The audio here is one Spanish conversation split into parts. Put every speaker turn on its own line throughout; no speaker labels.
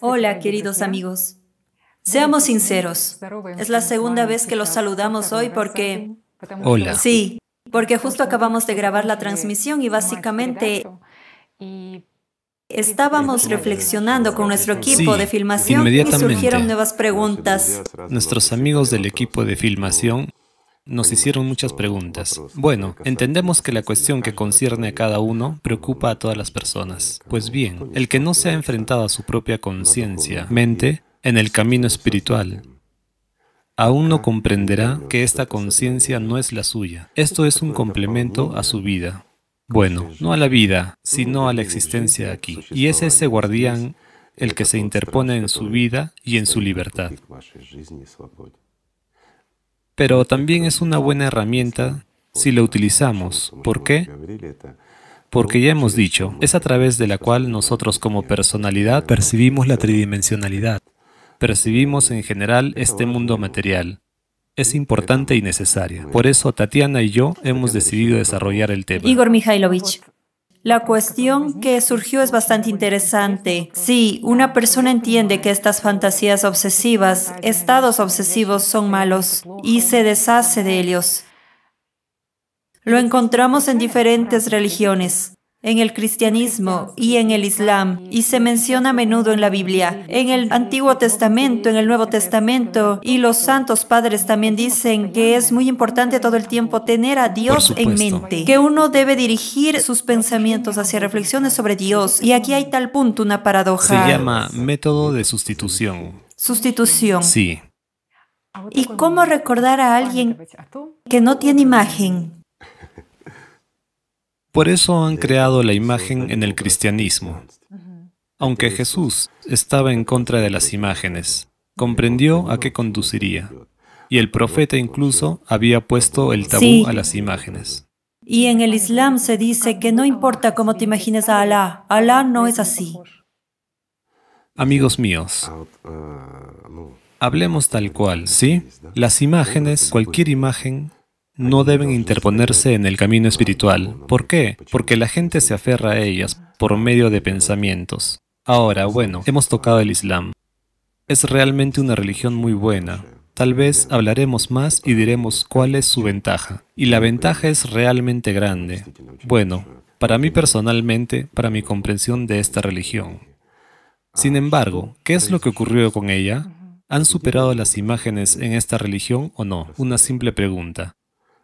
Hola, queridos amigos. Seamos sinceros. Es la segunda vez que los saludamos hoy porque...
Hola.
Sí, porque justo acabamos de grabar la transmisión y básicamente estábamos reflexionando con nuestro equipo
Sí,
de filmación y surgieron nuevas preguntas.
Nuestros amigos del equipo de filmación nos hicieron muchas preguntas. Bueno, entendemos que la cuestión que concierne a cada uno preocupa a todas las personas. Pues bien, el que no se ha enfrentado a su propia conciencia, mente, en el camino espiritual, aún no comprenderá que esta conciencia no es la suya. Esto es un complemento a su vida. Bueno, no a la vida, sino a la existencia aquí. Y es ese guardián el que se interpone en su vida y en su libertad. Pero también es una buena herramienta si la utilizamos. ¿Por qué? Porque ya hemos dicho, es a través de la cual nosotros como personalidad percibimos la tridimensionalidad. Percibimos en general este mundo material. Es importante y necesaria. Por eso Tatiana y yo hemos decidido desarrollar el tema.
Igor Mikhailovich, la cuestión que surgió es bastante interesante. Sí, una persona entiende que estas fantasías obsesivas, estados obsesivos son malos y se deshace de ellos. Lo encontramos en diferentes religiones, en el cristianismo y en el islam, y se menciona a menudo en la Biblia, en el Antiguo Testamento, en el Nuevo Testamento, y los santos padres también dicen que es muy importante todo el tiempo tener a Dios en mente, que uno debe dirigir sus pensamientos hacia reflexiones sobre Dios, y aquí hay tal punto una
Se
paradoja.
llama método de sustitución.
Sustitución.
Sí,
¿Y cómo recordar a alguien que no tiene imagen?
Por eso han creado la imagen en el cristianismo. Aunque Jesús estaba en contra de las imágenes, comprendió a qué conduciría. Y el profeta incluso había puesto el tabú
Sí.
a las imágenes.
Y en el Islam se dice que no importa cómo te imagines a Alá, Alá no es así.
Amigos míos, hablemos tal cual, ¿sí? Las imágenes, cualquier imagen, no deben interponerse en el camino espiritual. ¿Por qué? Porque la gente se aferra a ellas por medio de pensamientos. Ahora, bueno, hemos tocado el Islam. Es realmente una religión muy buena. Tal vez hablaremos más y diremos cuál es su ventaja. Y la ventaja es realmente grande. Bueno, para mí personalmente, para mi comprensión de esta religión. Sin embargo, ¿qué es lo que ocurrió con ella? ¿Han superado las imágenes en esta religión o no? Una simple pregunta.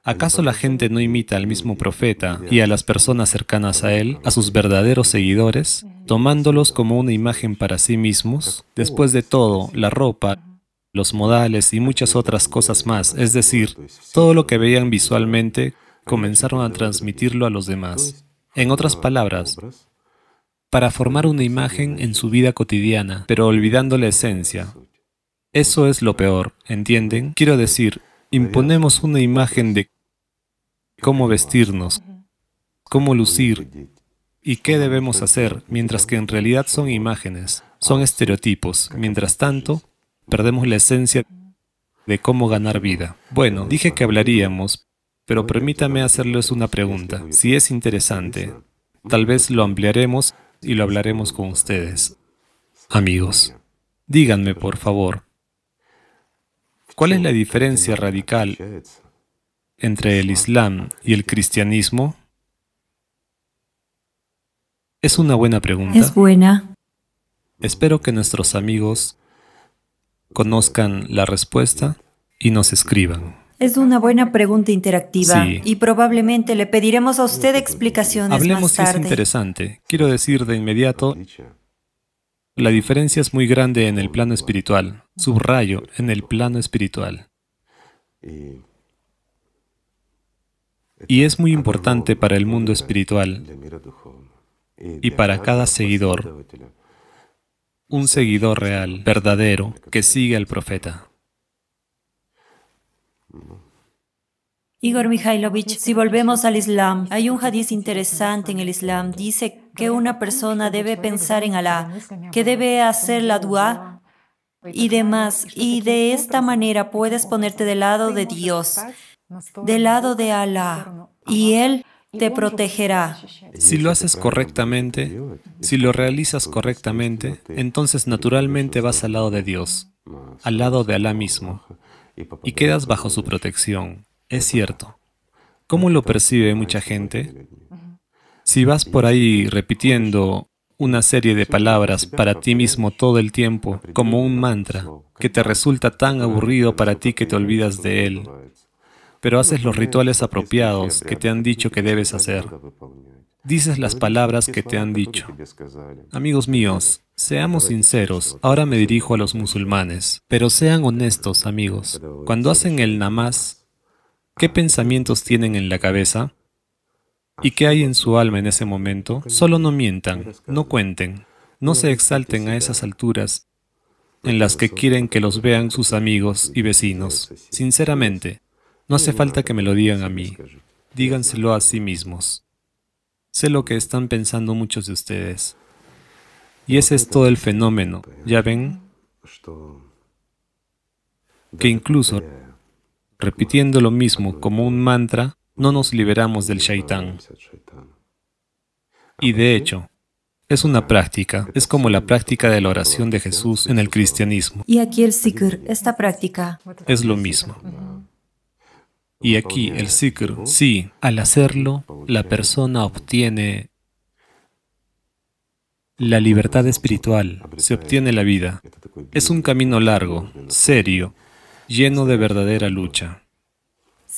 ¿Acaso la gente no imita al mismo profeta y a las personas cercanas a él, a sus verdaderos seguidores, tomándolos como una imagen para sí mismos? Después de todo, la ropa, los modales y muchas otras cosas más, es decir, todo lo que veían visualmente, comenzaron a transmitirlo a los demás. En otras palabras, para formar una imagen en su vida cotidiana, pero olvidando la esencia. Eso es lo peor, ¿entienden? Quiero decir, imponemos una imagen de cómo vestirnos, cómo lucir y qué debemos hacer, mientras que en realidad son imágenes, son estereotipos. Mientras tanto, perdemos la esencia de cómo ganar vida. Bueno, dije que hablaríamos, pero permítame hacerles una pregunta. Si es interesante, tal vez lo ampliaremos y lo hablaremos con ustedes. Amigos, díganme por favor, ¿cuál es la diferencia radical entre el Islam y el cristianismo? Es una buena pregunta.
Es buena.
Espero que nuestros amigos conozcan la respuesta y nos escriban.
Es una buena pregunta interactiva
Sí.
y probablemente le pediremos a usted explicaciones
Hablemos
más
si es
tarde.
interesante. Quiero decir de inmediato, la diferencia es muy grande en el plano espiritual. Subrayo, en el plano espiritual. Y es muy importante para el mundo espiritual y para cada seguidor, un seguidor real, verdadero, que sigue al profeta.
Igor Mikhailovich, si volvemos al Islam, hay un hadiz interesante en el Islam. Dice que una persona debe pensar en Alá, que debe hacer la dua y demás. Y de esta manera puedes ponerte del lado de Dios, del lado de Alá. Y Él te protegerá.
Si lo haces correctamente, si lo realizas correctamente, entonces naturalmente vas al lado de Dios, al lado de Alá mismo, y quedas bajo su protección. Es cierto. ¿Cómo lo percibe mucha gente? Si vas por ahí repitiendo una serie de palabras para ti mismo todo el tiempo, como un mantra, que te resulta tan aburrido para ti que te olvidas de él, pero haces los rituales apropiados que te han dicho que debes hacer. Dices las palabras que te han dicho. Amigos míos, seamos sinceros, ahora me dirijo a los musulmanes, pero sean honestos, amigos. Cuando hacen el namaz, ¿qué pensamientos tienen en la cabeza? ¿Y qué hay en su alma en ese momento? Solo no mientan, no cuenten, no se exalten a esas alturas en las que quieren que los vean sus amigos y vecinos. Sinceramente, no hace falta que me lo digan a mí, díganselo a sí mismos. Sé lo que están pensando muchos de ustedes. Y ese es todo el fenómeno, ¿ya ven? Que incluso repitiendo lo mismo como un mantra, no nos liberamos del shaitán. Y de hecho, es una práctica, es como la práctica de la oración de Jesús en el cristianismo.
Y aquí el sikr, esta práctica.
Es lo mismo. Y aquí el sikr, sí, al hacerlo, la persona obtiene la libertad espiritual, se obtiene la vida. Es un camino largo, serio, lleno de verdadera lucha.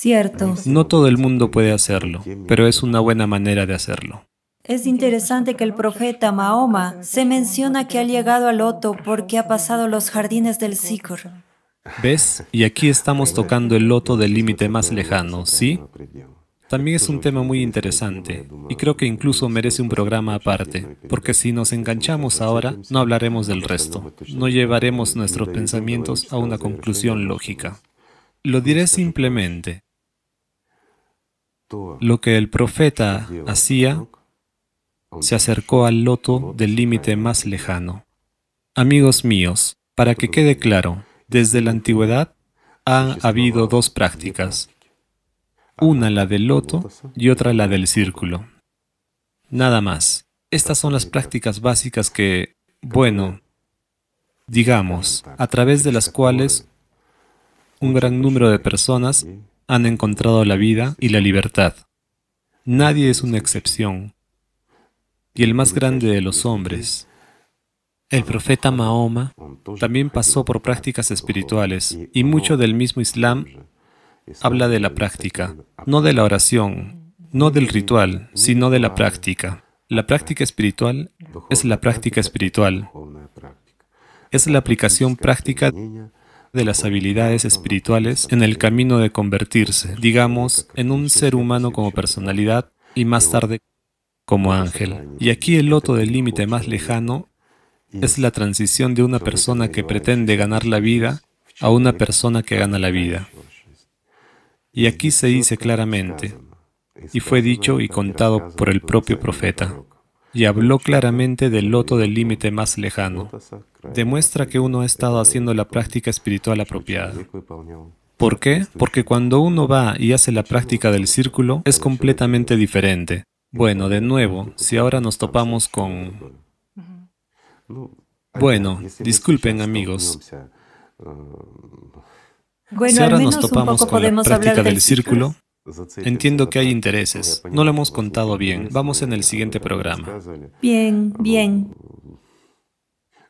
Cierto.
No todo el mundo puede hacerlo, pero es una buena manera de hacerlo.
Es interesante que el profeta Mahoma se menciona que ha llegado al loto porque ha pasado los jardines del Sikr.
¿Ves? Y aquí estamos tocando el loto del límite más lejano, ¿sí? También es un tema muy interesante y creo que incluso merece un programa aparte, porque si nos enganchamos ahora, no hablaremos del resto, no llevaremos nuestros pensamientos a una conclusión lógica. Lo diré simplemente. Lo que el profeta hacía se acercó al loto del límite más lejano. Amigos míos, para que quede claro, desde la antigüedad ha habido dos prácticas, una la del loto y otra la del círculo. Nada más. Estas son las prácticas básicas que, bueno, digamos, a través de las cuales un gran número de personas han encontrado la vida y la libertad. Nadie es una excepción. Y el más grande de los hombres, el profeta Mahoma, también pasó por prácticas espirituales y mucho del mismo Islam habla de la práctica, no de la oración, no del ritual, sino de la práctica. La práctica espiritual es la práctica espiritual. Es la aplicación práctica de las habilidades espirituales en el camino de convertirse, digamos, en un ser humano como personalidad y más tarde como ángel. Y aquí el loto del límite más lejano es la transición de una persona que pretende ganar la vida a una persona que gana la vida. Y aquí se dice claramente, y fue dicho y contado por el propio profeta, y habló claramente del loto del límite más lejano. Demuestra que uno ha estado haciendo la práctica espiritual apropiada. ¿Por qué? Porque cuando uno va y hace la práctica del círculo es completamente diferente. Bueno, de nuevo, si ahora nos topamos con... Bueno, disculpen amigos.
Bueno,
si ahora nos topamos con la práctica del círculo, entiendo que hay intereses. No lo hemos contado bien. Vamos en el siguiente programa.
Bien, bien.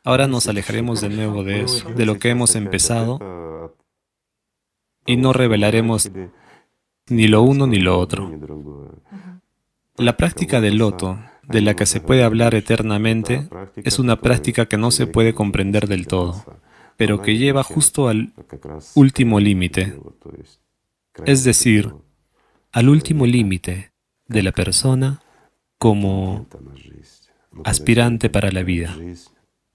Ahora nos alejaremos de nuevo de eso, de lo que hemos empezado, y no revelaremos ni lo uno ni lo otro. La práctica del loto, de la que se puede hablar eternamente, es una práctica que no se puede comprender del todo, pero que lleva justo al último límite, es decir, al último límite de la persona como aspirante para la vida.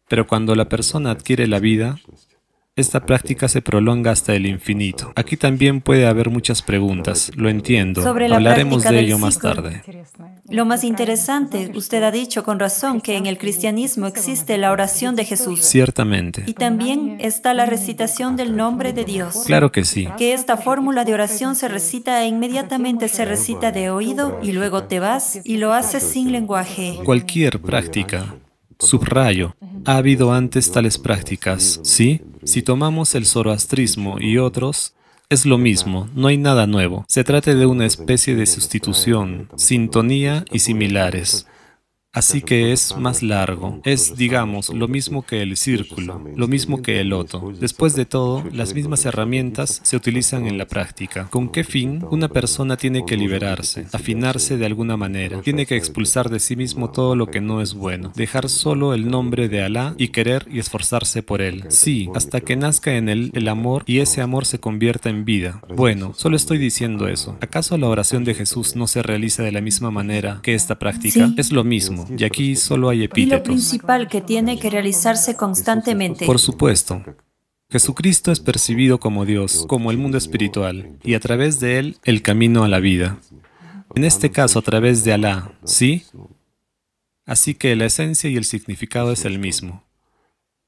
Pero cuando la persona adquiere la vida, esta práctica se prolonga hasta el infinito. Aquí también puede haber muchas preguntas, lo entiendo.
Sobre la
Hablaremos de ello más tarde.
Lo más interesante, usted ha dicho con razón que en el cristianismo existe la oración de Jesús.
Ciertamente.
Y también está la recitación del nombre de Dios.
Claro que sí.
Que esta fórmula de oración se recita e inmediatamente se recita de oído y luego te vas y lo haces sin lenguaje.
Cualquier práctica. Subrayo. Ha habido antes tales prácticas, ¿sí? Si tomamos el zoroastrismo y otros, es lo mismo, no hay nada nuevo. Se trata de una especie de sustitución, sintonía y similares. Así que es más largo. Es, digamos, lo mismo que el círculo, lo mismo que el loto. Después de todo, las mismas herramientas se utilizan en la práctica. ¿Con qué fin? Una persona tiene que liberarse, afinarse de alguna manera. Tiene que expulsar de sí mismo todo lo que no es bueno. Dejar solo el nombre de Alá y querer y esforzarse por él. Sí, hasta que nazca en él el amor y ese amor se convierta en vida. Bueno, solo estoy diciendo eso. ¿Acaso la oración de Jesús no se realiza de la misma manera que esta práctica?
Sí.
Es lo mismo, y aquí solo hay
Y lo
epítetos.
principal que tiene que realizarse constantemente.
Por supuesto. Jesucristo es percibido como Dios, como el mundo espiritual, y a través de él el camino a la vida. En este caso, a través de Alá, ¿sí? Así que la esencia y el significado es el mismo.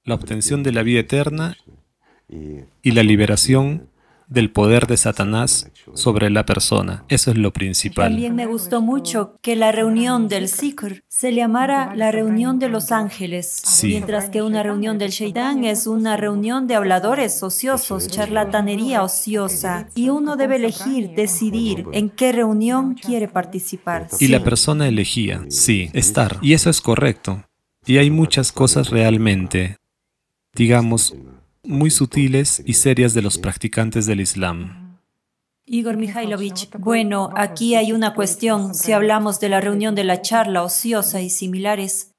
La obtención de la vida eterna y la liberación del poder de Satanás sobre la persona. Eso es lo principal.
También me gustó mucho que la reunión del Sikr se llamara la reunión de los ángeles,
Sí.
mientras que una reunión del Shaitán es una reunión de habladores ociosos, charlatanería ociosa, y uno debe elegir, decidir en qué reunión quiere participar.
Y la persona elegía, sí, estar. Y eso es correcto. Y hay muchas cosas realmente, digamos, muy sutiles y serias de los practicantes del Islam.
Igor Mikhailovich, bueno, aquí hay una cuestión. Si hablamos de la reunión de la charla ociosa y similares,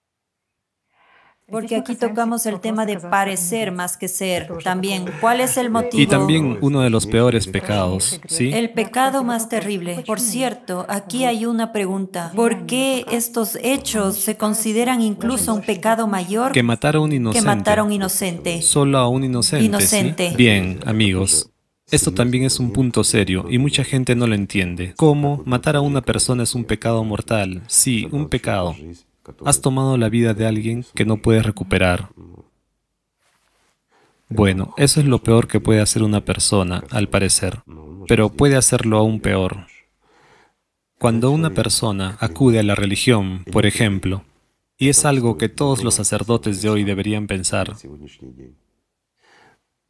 porque aquí tocamos el tema de parecer más que ser. También, ¿cuál es el motivo?
Y también uno de los peores pecados, ¿sí?
El pecado más terrible. Por cierto, aquí hay una pregunta. ¿Por qué estos hechos se consideran incluso un pecado mayor
Que matar a un
que
inocente.
matar a un inocente?
Solo a un inocente. ¿sí?
Inocente.
Bien, amigos. Esto también es un punto serio y mucha gente no lo entiende. ¿Cómo? Matar a una persona es un pecado mortal. Sí, un pecado. Has tomado la vida de alguien que no puedes recuperar. Bueno, eso es lo peor que puede hacer una persona, al parecer. Pero puede hacerlo aún peor. Cuando una persona acude a la religión, por ejemplo, y es algo que todos los sacerdotes de hoy deberían pensar,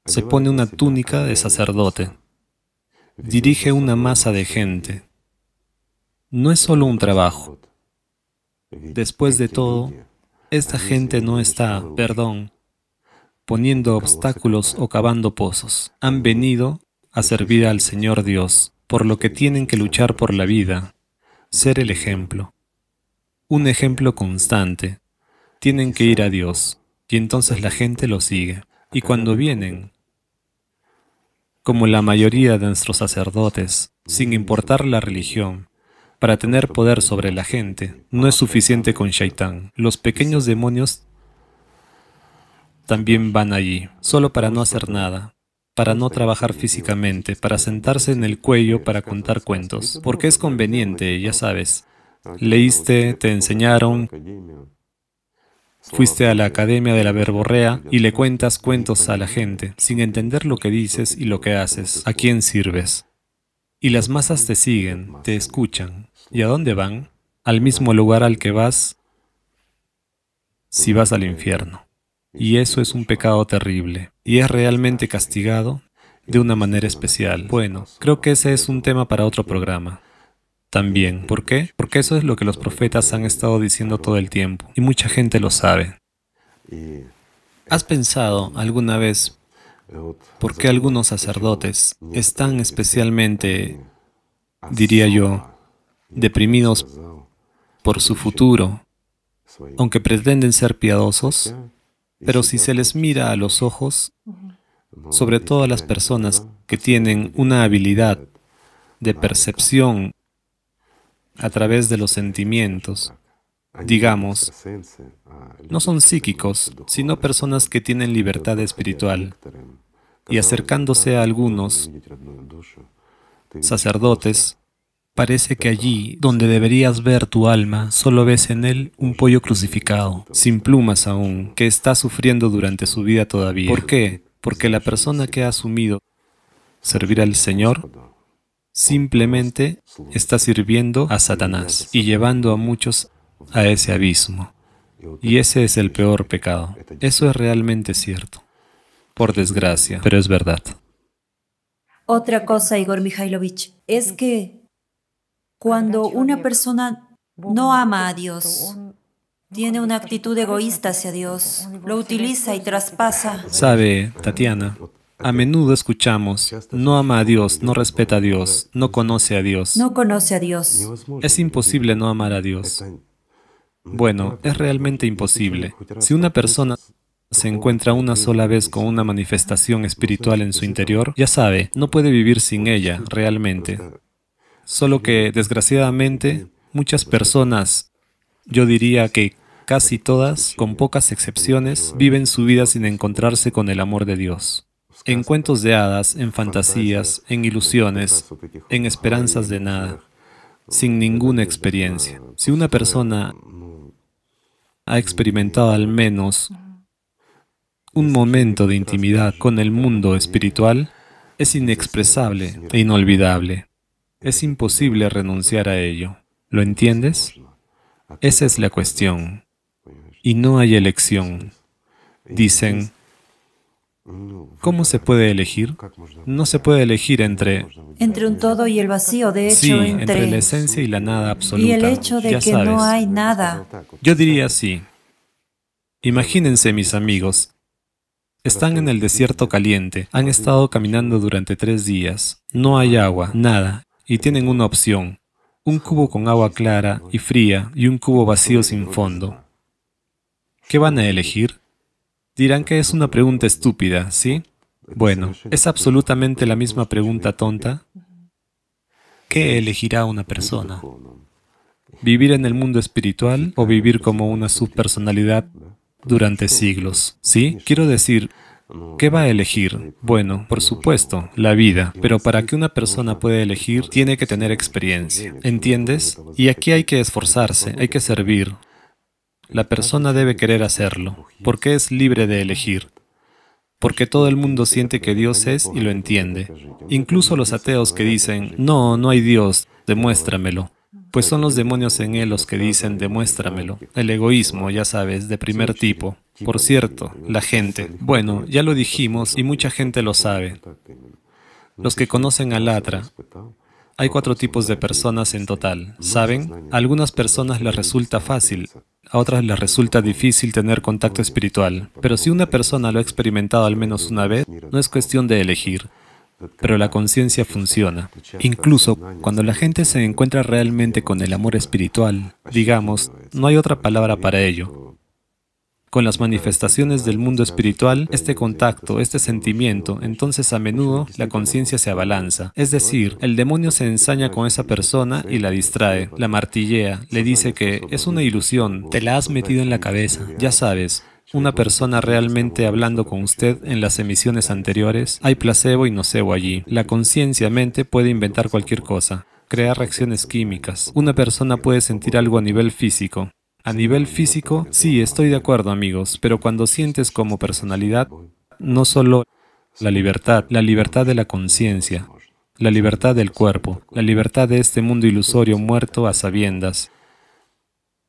se pone una túnica de sacerdote, dirige una masa de gente. No es solo un trabajo. Después de todo, esta gente no está, perdón, poniendo obstáculos o cavando pozos. Han venido a servir al Señor Dios, por lo que tienen que luchar por la vida, ser el ejemplo. Un ejemplo constante. Tienen que ir a Dios, y entonces la gente lo sigue. Y cuando vienen, como la mayoría de nuestros sacerdotes, sin importar la religión, para tener poder sobre la gente, no es suficiente con Shaitán. Los pequeños demonios también van allí, solo para no hacer nada, para no trabajar físicamente, para sentarse en el cuello para contar cuentos, porque es conveniente, ya sabes. Leíste, te enseñaron, fuiste a la academia de la verborrea y le cuentas cuentos a la gente, sin entender lo que dices y lo que haces, a quién sirves. Y las masas te siguen, te escuchan. ¿Y a dónde van? Al mismo lugar al que vas si vas al infierno. Y eso es un pecado terrible, y es realmente castigado de una manera especial. Bueno, creo que ese es un tema para otro programa. También. ¿Por qué? Porque eso es lo que los profetas han estado diciendo todo el tiempo, y mucha gente lo sabe. ¿Has pensado alguna vez por qué algunos sacerdotes están especialmente, diría yo, deprimidos por su futuro, aunque pretenden ser piadosos? Pero si se les mira a los ojos, sobre todo a las personas que tienen una habilidad de percepción a través de los sentimientos, digamos, no son psíquicos, sino personas que tienen libertad espiritual. y acercándose a algunos sacerdotes, parece que allí, donde deberías ver tu alma, solo ves en él un pollo crucificado, sin plumas aún, que está sufriendo durante su vida todavía. ¿Por qué? Porque la persona que ha asumido servir al Señor simplemente está sirviendo a Satanás y llevando a muchos a ese abismo. Y ese es el peor pecado. Eso es realmente cierto. Por desgracia, pero es verdad.
Otra cosa, Igor Mikhailovich, es que cuando una persona no ama a Dios, tiene una actitud egoísta hacia Dios, lo utiliza y traspasa.
Sabe, Tatiana, a menudo escuchamos, no ama a Dios, no respeta a Dios, no conoce a Dios.
No conoce a Dios.
Es imposible no amar a Dios. Bueno, es realmente imposible. Si una persona se encuentra una sola vez con una manifestación espiritual en su interior, ya sabe, no puede vivir sin ella realmente. Solo que, desgraciadamente, muchas personas, yo diría que casi todas, con pocas excepciones, viven su vida sin encontrarse con el amor de Dios en cuentos de hadas, en fantasías, en ilusiones, en esperanzas de nada, sin ninguna experiencia. Si una persona ha experimentado al menos un momento de intimidad con el mundo espiritual, es inexpresable e inolvidable. Es imposible renunciar a ello. ¿Lo entiendes? Esa es la cuestión. Y no hay elección. Dicen, ¿Cómo se puede elegir? No se puede elegir entre...
Entre un todo y el vacío, de hecho,
sí, entre... la esencia y la nada absoluta.
Y el hecho de que no hay nada.
Yo diría así. Imagínense, mis amigos, están en el desierto caliente, han estado caminando durante tres días, no hay agua, nada, y tienen una opción, un cubo con agua clara y fría y un cubo vacío sin fondo. ¿Qué van a elegir? Dirán que es una pregunta estúpida, ¿sí? Bueno, es absolutamente la misma pregunta tonta. ¿Qué elegirá una persona? ¿Vivir en el mundo espiritual o vivir como una subpersonalidad durante siglos? ¿Sí? Quiero decir, ¿Qué va a elegir? Bueno, por supuesto, la vida, pero para que una persona pueda elegir, tiene que tener experiencia. ¿Entiendes? Y aquí hay que esforzarse, hay que servir, la persona debe querer hacerlo, porque es libre de elegir, porque todo el mundo siente que Dios es y lo entiende. Incluso los ateos que dicen, no, no hay Dios, demuéstramelo. Pues son los demonios en él los que dicen, demuéstramelo. El egoísmo, ya sabes, de primer tipo. Por cierto, la gente. Bueno, ya lo dijimos y mucha gente lo sabe. Los que conocen a Latra, hay cuatro tipos de personas en total, ¿saben? A algunas personas les resulta fácil, a otras les resulta difícil tener contacto espiritual, pero si una persona lo ha experimentado al menos una vez, no es cuestión de elegir, pero la conciencia funciona. Incluso cuando la gente se encuentra realmente con el amor espiritual, digamos, no hay otra palabra para ello, con las manifestaciones del mundo espiritual, este contacto, este sentimiento, entonces a menudo la conciencia se abalanza. Es decir, el demonio se ensaña con esa persona y la distrae, la martillea, le dice que es una ilusión, te la has metido en la cabeza, ya sabes. Una persona realmente hablando con usted en las emisiones anteriores, hay placebo y nocebo allí. La conciencia mente puede inventar cualquier cosa crear reacciones químicas. Una persona puede sentir algo a nivel físico, a nivel físico, sí, estoy de acuerdo amigos, pero cuando sientes como personalidad, no solo la libertad, la libertad de la conciencia, la libertad del cuerpo, la libertad de este mundo ilusorio muerto a sabiendas.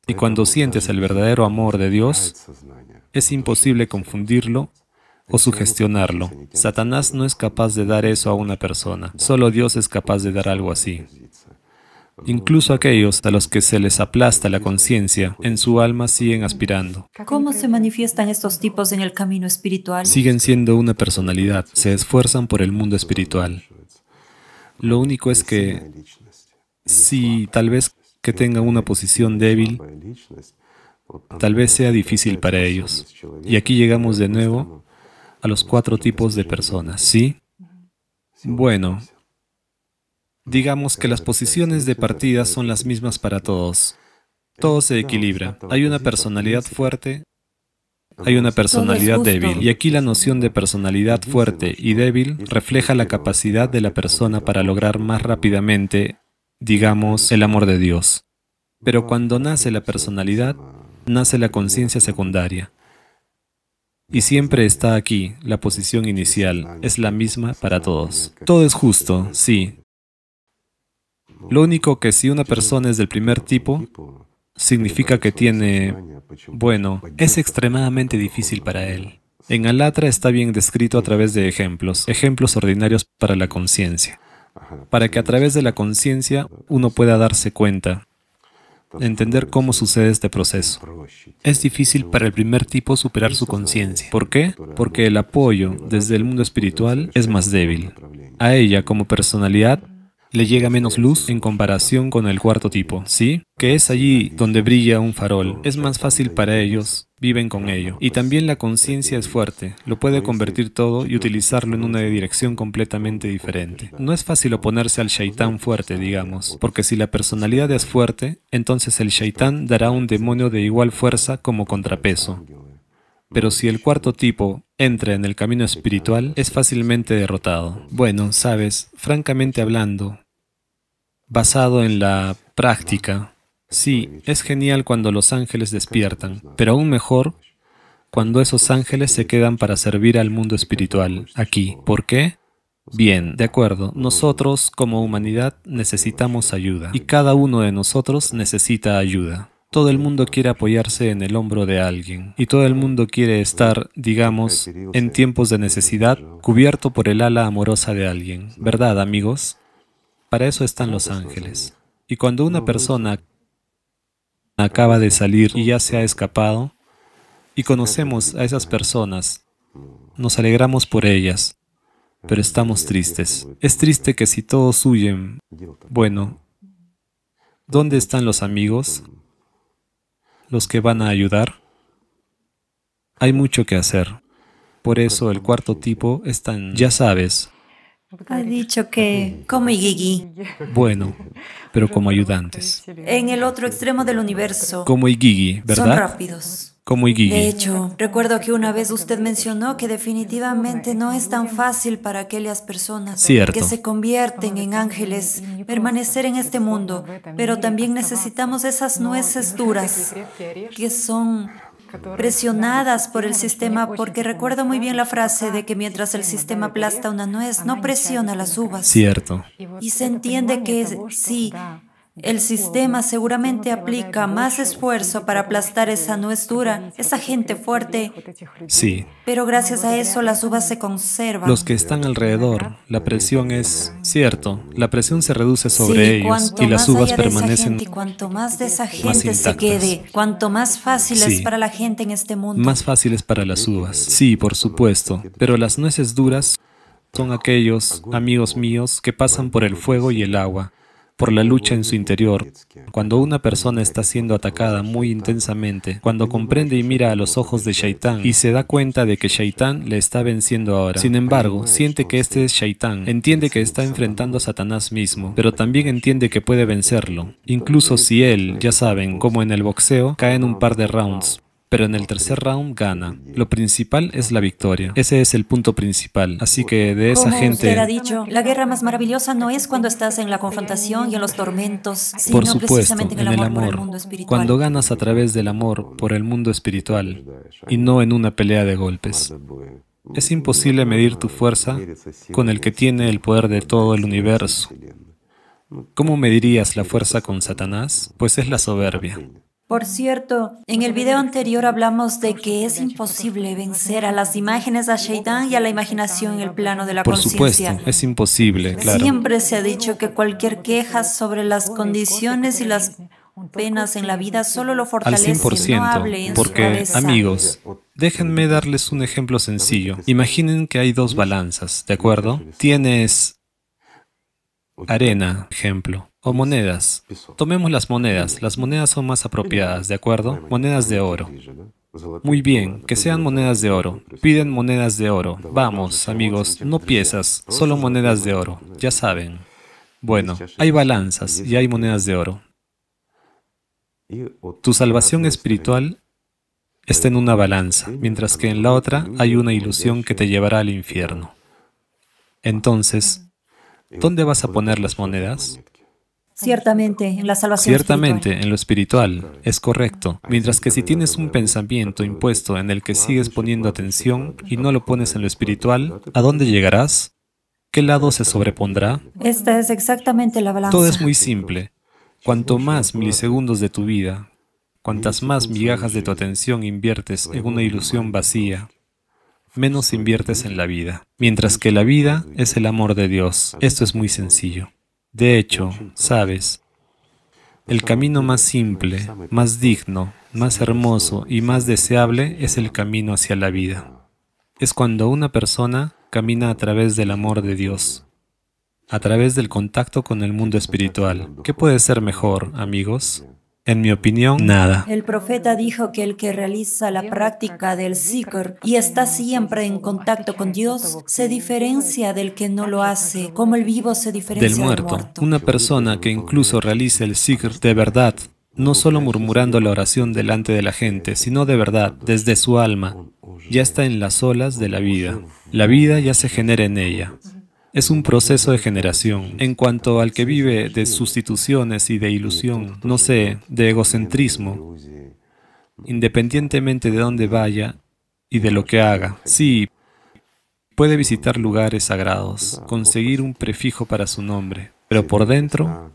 Y cuando sientes el verdadero amor de Dios, es imposible confundirlo o sugestionarlo. Satanás no es capaz de dar eso a una persona, solo Dios es capaz de dar algo así. Incluso aquellos a los que se les aplasta la conciencia, en su alma siguen aspirando.
¿Cómo se manifiestan estos tipos en el camino espiritual?
Siguen siendo una personalidad, se esfuerzan por el mundo espiritual. Lo único es que si tal vez que tengan una posición débil, tal vez sea difícil para ellos. Y aquí llegamos de nuevo a los cuatro tipos de personas, ¿sí? Bueno, Digamos que las posiciones de partida son las mismas para todos. Todo se equilibra. Hay una personalidad fuerte hay una personalidad débil. Y aquí la noción de personalidad fuerte y débil refleja la capacidad de la persona para lograr más rápidamente, digamos, el amor de Dios. Pero cuando nace la personalidad, nace la conciencia secundaria. Y siempre está aquí, la posición inicial, es la misma para todos. Todo es justo, sí. Lo único que si una persona es del primer tipo, significa que tiene, bueno, es extremadamente difícil para él. En Alatra está bien descrito a través de ejemplos, ejemplos ordinarios para la conciencia, para que a través de la conciencia uno pueda darse cuenta, entender cómo sucede este proceso. Es difícil para el primer tipo superar su conciencia. ¿Por qué? Porque el apoyo desde el mundo espiritual es más débil. A ella como personalidad le llega menos luz en comparación con el cuarto tipo, ¿sí? Que es allí donde brilla un farol. Es más fácil para ellos, viven con ello. Y también la conciencia es fuerte, lo puede convertir todo y utilizarlo en una dirección completamente diferente. No es fácil oponerse al shaitán fuerte, digamos, porque si la personalidad es fuerte, entonces el shaitán dará un demonio de igual fuerza como contrapeso. Pero si el cuarto tipo entra en el camino espiritual, es fácilmente derrotado. Bueno, sabes, francamente hablando, basado en la práctica, sí, es genial cuando los ángeles despiertan, pero aún mejor cuando esos ángeles se quedan para servir al mundo espiritual, aquí. ¿Por qué? Bien, de acuerdo, nosotros como humanidad necesitamos ayuda y cada uno de nosotros necesita ayuda. Todo el mundo quiere apoyarse en el hombro de alguien y todo el mundo quiere estar, digamos, en tiempos de necesidad, cubierto por el ala amorosa de alguien. ¿Verdad, amigos? Para eso están los ángeles. Y cuando una persona acaba de salir y ya se ha escapado, y conocemos a esas personas, nos alegramos por ellas, pero estamos tristes. Es triste que si todos huyen, bueno, ¿dónde están los amigos? Los que van a ayudar? Hay mucho que hacer. Por eso el cuarto tipo es tan, ya sabes.
Ha dicho que como Igigi.
Bueno, pero como ayudantes.
En el otro extremo del universo.
Como Igigi, ¿verdad?
Son rápidos.
Como.
De hecho, recuerdo que una vez usted mencionó que definitivamente no es tan fácil para aquellas personas que se convierten en ángeles permanecer en este mundo, pero también necesitamos esas nueces duras que son presionadas por el sistema, porque recuerdo muy bien la frase de que mientras el sistema aplasta una nuez, no presiona las uvas.
Cierto.
Y se entiende que sí, el sistema seguramente aplica más esfuerzo para aplastar esa nuez dura, esa gente fuerte.
Sí.
Pero gracias a eso las uvas se conservan.
Los que están alrededor, la presión es cierto, la presión se reduce sobre ellos y las uvas permanecen.
y cuanto más de esa gente se quede, cuanto más fácil es para la gente en este mundo.
Más fáciles para las uvas. Sí, por supuesto. Pero las nueces duras son aquellos amigos míos que pasan por el fuego y el agua por la lucha en su interior. Cuando una persona está siendo atacada muy intensamente, cuando comprende y mira a los ojos de Shaitán y se da cuenta de que Shaitán le está venciendo ahora. Sin embargo, siente que este es Shaitán, entiende que está enfrentando a Satanás mismo, pero también entiende que puede vencerlo, incluso si él, ya saben, como en el boxeo, cae en un par de rounds pero en el tercer round gana. Lo principal es la victoria. Ese es el punto principal. Así que de esa
Como
gente...
Usted ha dicho, la guerra más maravillosa no es cuando estás en la confrontación y en los tormentos, sino
por supuesto,
precisamente en el amor,
amor
por el mundo espiritual.
cuando ganas a través del amor por el mundo espiritual y no en una pelea de golpes. Es imposible medir tu fuerza con el que tiene el poder de todo el universo. ¿Cómo medirías la fuerza con Satanás? Pues es la soberbia.
Por cierto, en el video anterior hablamos de que es imposible vencer a las imágenes a Shaitan y a la imaginación en el plano de la
Por
conciencia.
supuesto, es imposible, claro.
Siempre se ha dicho que cualquier queja sobre las condiciones y las penas en la vida solo lo
Al
fortalece. No hable
100%,
en su
porque, amigos, déjenme darles un ejemplo sencillo. Imaginen que hay dos balanzas, ¿de acuerdo? Tienes arena, ejemplo, o monedas. Tomemos las monedas. Las monedas son más apropiadas, ¿de acuerdo? Monedas de oro. Muy bien, que sean monedas de oro. Piden monedas de oro. Vamos, amigos, no piezas, solo monedas de oro. Ya saben. Bueno, hay balanzas y hay monedas de oro. Tu salvación espiritual está en una balanza, mientras que en la otra hay una ilusión que te llevará al infierno. Entonces, ¿dónde vas a poner las monedas?
Ciertamente, en la salvación.
Ciertamente, en lo espiritual, es correcto. Mientras que si tienes un pensamiento impuesto en el que sigues poniendo atención y no lo pones en lo espiritual, ¿a dónde llegarás? ¿Qué lado se sobrepondrá?
Esta es exactamente la balanza.
Todo es muy simple. Cuanto más milisegundos de tu vida, cuantas más migajas de tu atención inviertes en una ilusión vacía, menos inviertes en la vida. Mientras que la vida es el amor de Dios. Esto es muy sencillo. De hecho, sabes, el camino más simple, más digno, más hermoso y más deseable es el camino hacia la vida. Es cuando una persona camina a través del amor de Dios, a través del contacto con el mundo espiritual. ¿Qué puede ser mejor, amigos? En mi opinión, nada.
El profeta dijo que el que realiza la práctica del zikr y está siempre en contacto con Dios se diferencia del que no lo hace, como el vivo se diferencia
del muerto. Una persona que incluso realice el zikr de verdad, no solo murmurando la oración delante de la gente, sino de verdad, desde su alma, ya está en las olas de la vida. La vida ya se genera en ella es un proceso de generación. En cuanto al que vive de sustituciones y de ilusión, no sé, de egocentrismo, independientemente de dónde vaya y de lo que haga, sí, puede visitar lugares sagrados, conseguir un prefijo para su nombre, pero por dentro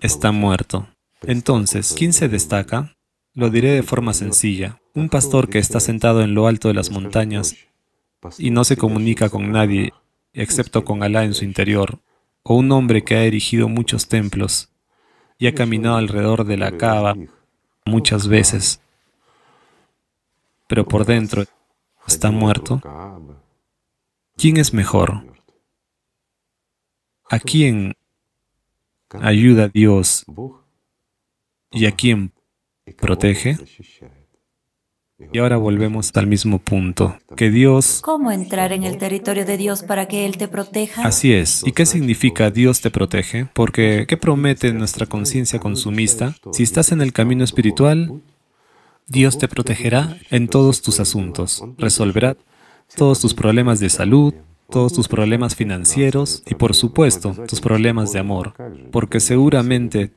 está muerto. Entonces, ¿quién se destaca? Lo diré de forma sencilla. Un pastor que está sentado en lo alto de las montañas y no se comunica con nadie excepto con Alá en su interior, o un hombre que ha erigido muchos templos y ha caminado alrededor de la cava muchas veces, pero por dentro está muerto, ¿quién es mejor? ¿A quién ayuda Dios y a quién protege? Y ahora volvemos al mismo punto, que Dios...
¿Cómo entrar en el territorio de Dios para que Él te proteja?
Así es. ¿Y qué significa Dios te protege? Porque, ¿qué promete nuestra conciencia consumista? Si estás en el camino espiritual, Dios te protegerá en todos tus asuntos, resolverá todos tus problemas de salud, todos tus problemas financieros y, por supuesto, tus problemas de amor, porque seguramente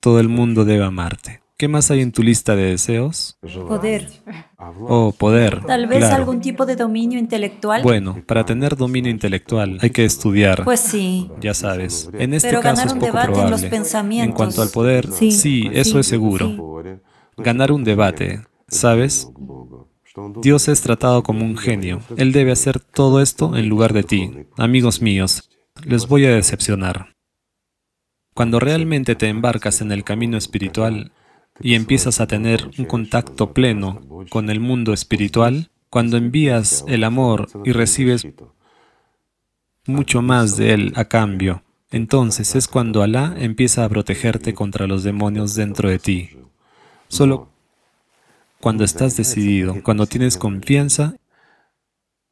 todo el mundo debe amarte. ¿Qué más hay en tu lista de deseos?
Poder.
Oh, poder.
Tal vez algún tipo de dominio intelectual.
Bueno, para tener dominio intelectual hay que estudiar.
Pues sí.
Ya sabes. En este caso es poco probable. En,
los pensamientos.
en cuanto al poder, sí, eso es seguro. Ganar un debate, ¿sabes? Dios es tratado como un genio. Él debe hacer todo esto en lugar de ti. Amigos míos, les voy a decepcionar. Cuando realmente te embarcas en el camino espiritual, y empiezas a tener un contacto pleno con el mundo espiritual, cuando envías el amor y recibes mucho más de él a cambio, entonces es cuando Alá empieza a protegerte contra los demonios dentro de ti. Solo cuando estás decidido, cuando tienes confianza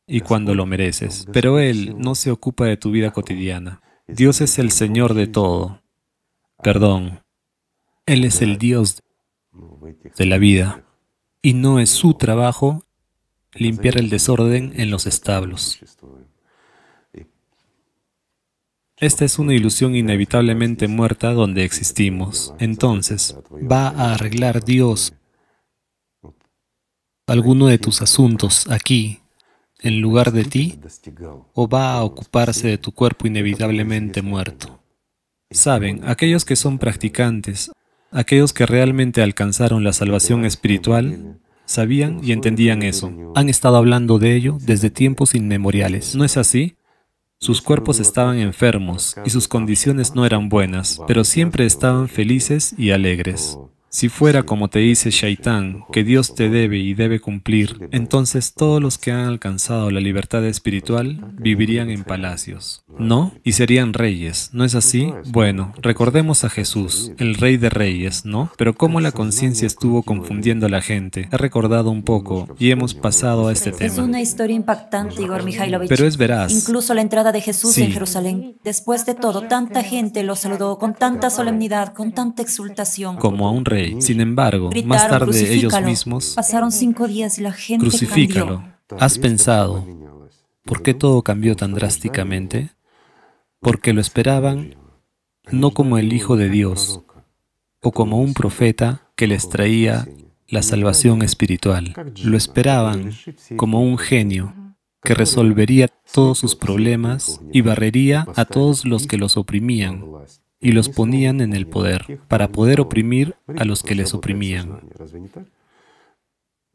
y cuando lo mereces. Pero Él no se ocupa de tu vida cotidiana. Dios es el Señor de todo. Perdón. Él es el Dios de la vida, y no es su trabajo limpiar el desorden en los establos. Esta es una ilusión inevitablemente muerta donde existimos. Entonces, ¿va a arreglar Dios alguno de tus asuntos aquí, en lugar de ti, o va a ocuparse de tu cuerpo inevitablemente muerto? Saben, aquellos que son practicantes Aquellos que realmente alcanzaron la salvación espiritual sabían y entendían eso. Han estado hablando de ello desde tiempos inmemoriales. ¿No es así? Sus cuerpos estaban enfermos y sus condiciones no eran buenas, pero siempre estaban felices y alegres. Si fuera como te dice Shaitán, que Dios te debe y debe cumplir, entonces todos los que han alcanzado la libertad espiritual vivirían en palacios. ¿No? Y serían reyes, ¿no es así? Bueno, recordemos a Jesús, el rey de reyes, ¿no? Pero como la conciencia estuvo confundiendo a la gente, he recordado un poco y hemos pasado a este tema.
Es una historia impactante, Igor Mikhailovich.
Pero es veraz.
Incluso la entrada de Jesús en Jerusalén. Después de todo, tanta gente lo saludó con tanta solemnidad, con tanta exultación.
Como a un rey rey. Sin embargo, más tarde ellos mismos,
Pasaron cinco días y la gente
crucifícalo.
cambió.
¿Has pensado por qué todo cambió tan drásticamente? Porque lo esperaban no como el Hijo de Dios o como un profeta que les traía la salvación espiritual. Lo esperaban como un genio que resolvería todos sus problemas y barrería a todos los que los oprimían y los ponían en el poder para poder oprimir a los que les oprimían.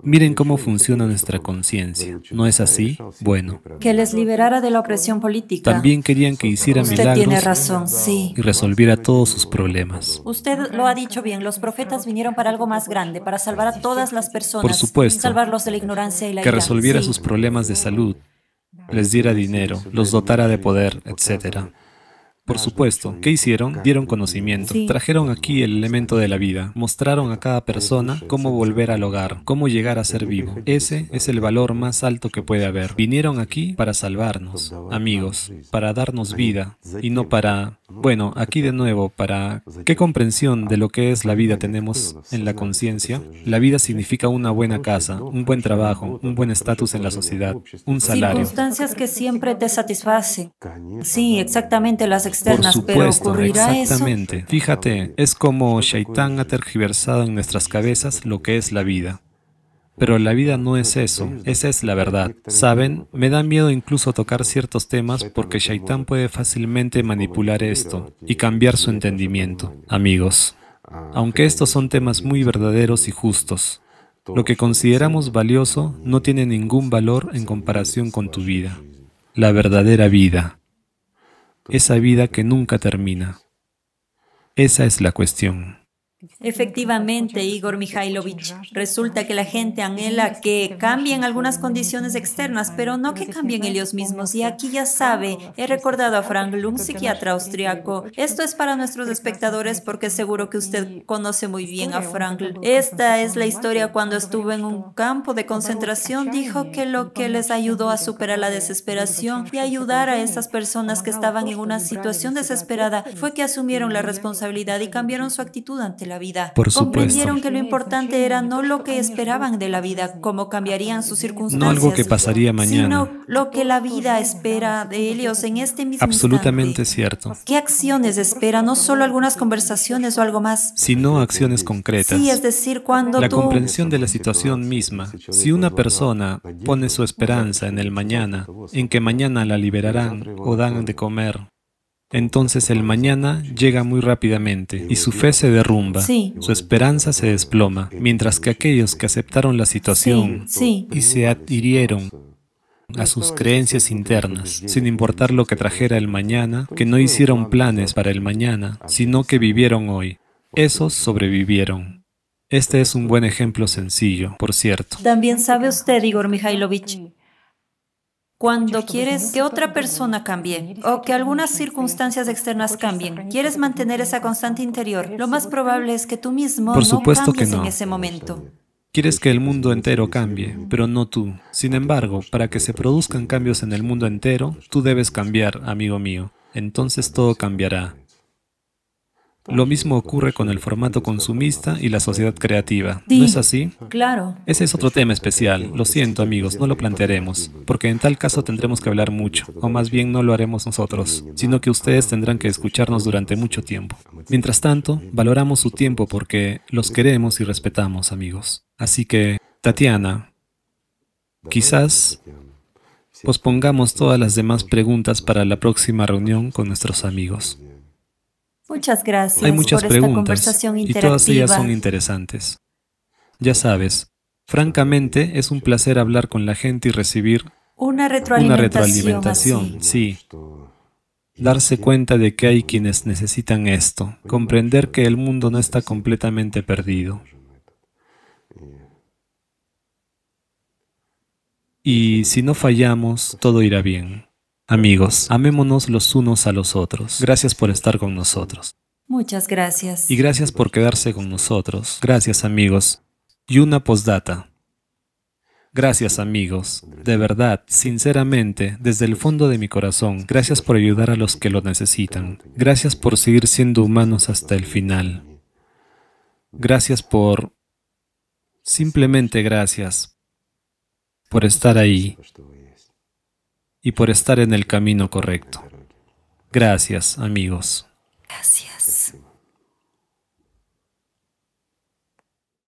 Miren cómo funciona nuestra conciencia. ¿No es así? Bueno,
Que les liberara de la opresión política.
también querían que hiciera
Usted tiene
milagros
razón, sí.
y resolviera todos sus problemas.
Usted lo ha dicho bien, los profetas vinieron para algo más grande, para salvar a todas las personas.
Por supuesto.
Salvarlos de la ignorancia y la
Que
ira.
resolviera
Sí.
sus problemas de salud, les diera dinero, los dotara de poder, etc. Por supuesto, ¿qué hicieron? Dieron conocimiento,
Sí.
trajeron aquí el elemento de la vida, mostraron a cada persona cómo volver al hogar, cómo llegar a ser vivo. Ese es el valor más alto que puede haber. Vinieron aquí para salvarnos, amigos, para darnos vida y no para, bueno, aquí de nuevo, para qué comprensión de lo que es la vida tenemos en la conciencia. La vida significa una buena casa, un buen trabajo, un buen estatus en la sociedad, un salario.
Circunstancias que siempre te satisfacen. Sí, exactamente las
Por
externas, pero
supuesto,
eso.
exactamente. Fíjate, es como Shaitán ha tergiversado en nuestras cabezas lo que es la vida. Pero la vida no es eso, esa es la verdad. Saben, me da miedo incluso tocar ciertos temas porque Shaitán puede fácilmente manipular esto y cambiar su entendimiento, amigos. Aunque estos son temas muy verdaderos y justos, lo que consideramos valioso no tiene ningún valor en comparación con tu vida, la verdadera vida, esa vida que nunca termina. Esa es la cuestión.
Efectivamente, Igor Mikhailovich, resulta que la gente anhela que cambien algunas condiciones externas, pero no que cambien ellos mismos. Y aquí ya sabe, he recordado a Frankl, un psiquiatra austriaco. Esto es para nuestros espectadores porque seguro que usted conoce muy bien a Frankl. Esta es la historia cuando estuvo en un campo de concentración. Dijo que lo que les ayudó a superar la desesperación y ayudar a estas personas que estaban en una situación desesperada fue que asumieron la responsabilidad y cambiaron su actitud ante la vida.
Por supuesto.
Comprendieron que lo importante era no lo que esperaban de la vida, cómo cambiarían sus circunstancias,
No algo que pasaría mañana.
sino lo que la vida espera de ellos en este mismo
Absolutamente
instante.
cierto.
¿Qué acciones espera? No solo algunas conversaciones o algo más.
Sino acciones concretas.
Sí, es decir, cuando
La
tú...
comprensión de la situación misma. Si una persona pone su esperanza en el mañana, en que mañana la liberarán o dan de comer, entonces el mañana llega muy rápidamente y su fe se derrumba,
Sí.
su esperanza se desploma, mientras que aquellos que aceptaron la situación
Sí,
y se adhirieron a sus creencias internas, sin importar lo que trajera el mañana, que no hicieron planes para el mañana, sino que vivieron hoy. Esos sobrevivieron. Este es un buen ejemplo sencillo, por cierto.
También sabe usted, Igor Mikhailovich, cuando quieres que otra persona cambie o que algunas circunstancias externas cambien, quieres mantener esa constante interior, lo más probable es que tú mismo
Por
no
supuesto que
cambies en
no.
ese momento.
Quieres que el mundo entero cambie, pero no tú. Sin embargo, para que se produzcan cambios en el mundo entero, tú debes cambiar, amigo mío. Entonces todo cambiará. Lo mismo ocurre con el formato consumista y la sociedad creativa. ¿No es así?
Claro.
Ese es otro tema especial. Lo siento, amigos, no lo plantearemos, porque en tal caso tendremos que hablar mucho, o más bien no lo haremos nosotros, sino que ustedes tendrán que escucharnos durante mucho tiempo. Mientras tanto, valoramos su tiempo porque los queremos y respetamos, amigos. Así que, Tatiana, quizás pospongamos todas las demás preguntas para la próxima reunión con nuestros amigos.
Muchas gracias
Hay muchas
por esta conversación
y todas ellas
interactiva.
son interesantes. Ya sabes, francamente es un placer hablar con la gente y recibir
Una
una
retroalimentación.
sí. Darse cuenta de que hay quienes necesitan esto, comprender que el mundo no está completamente perdido. Y si no fallamos, todo irá bien. Amigos, amémonos los unos a los otros. Gracias por estar con nosotros.
Muchas gracias.
Y gracias por quedarse con nosotros. Gracias amigos. Y una postdata. Gracias amigos. De verdad, sinceramente, desde el fondo de mi corazón, gracias por ayudar a los que lo necesitan. Gracias por seguir siendo humanos hasta el final. Gracias por... Simplemente gracias por estar ahí y por estar en el camino correcto. Gracias, amigos.
Gracias.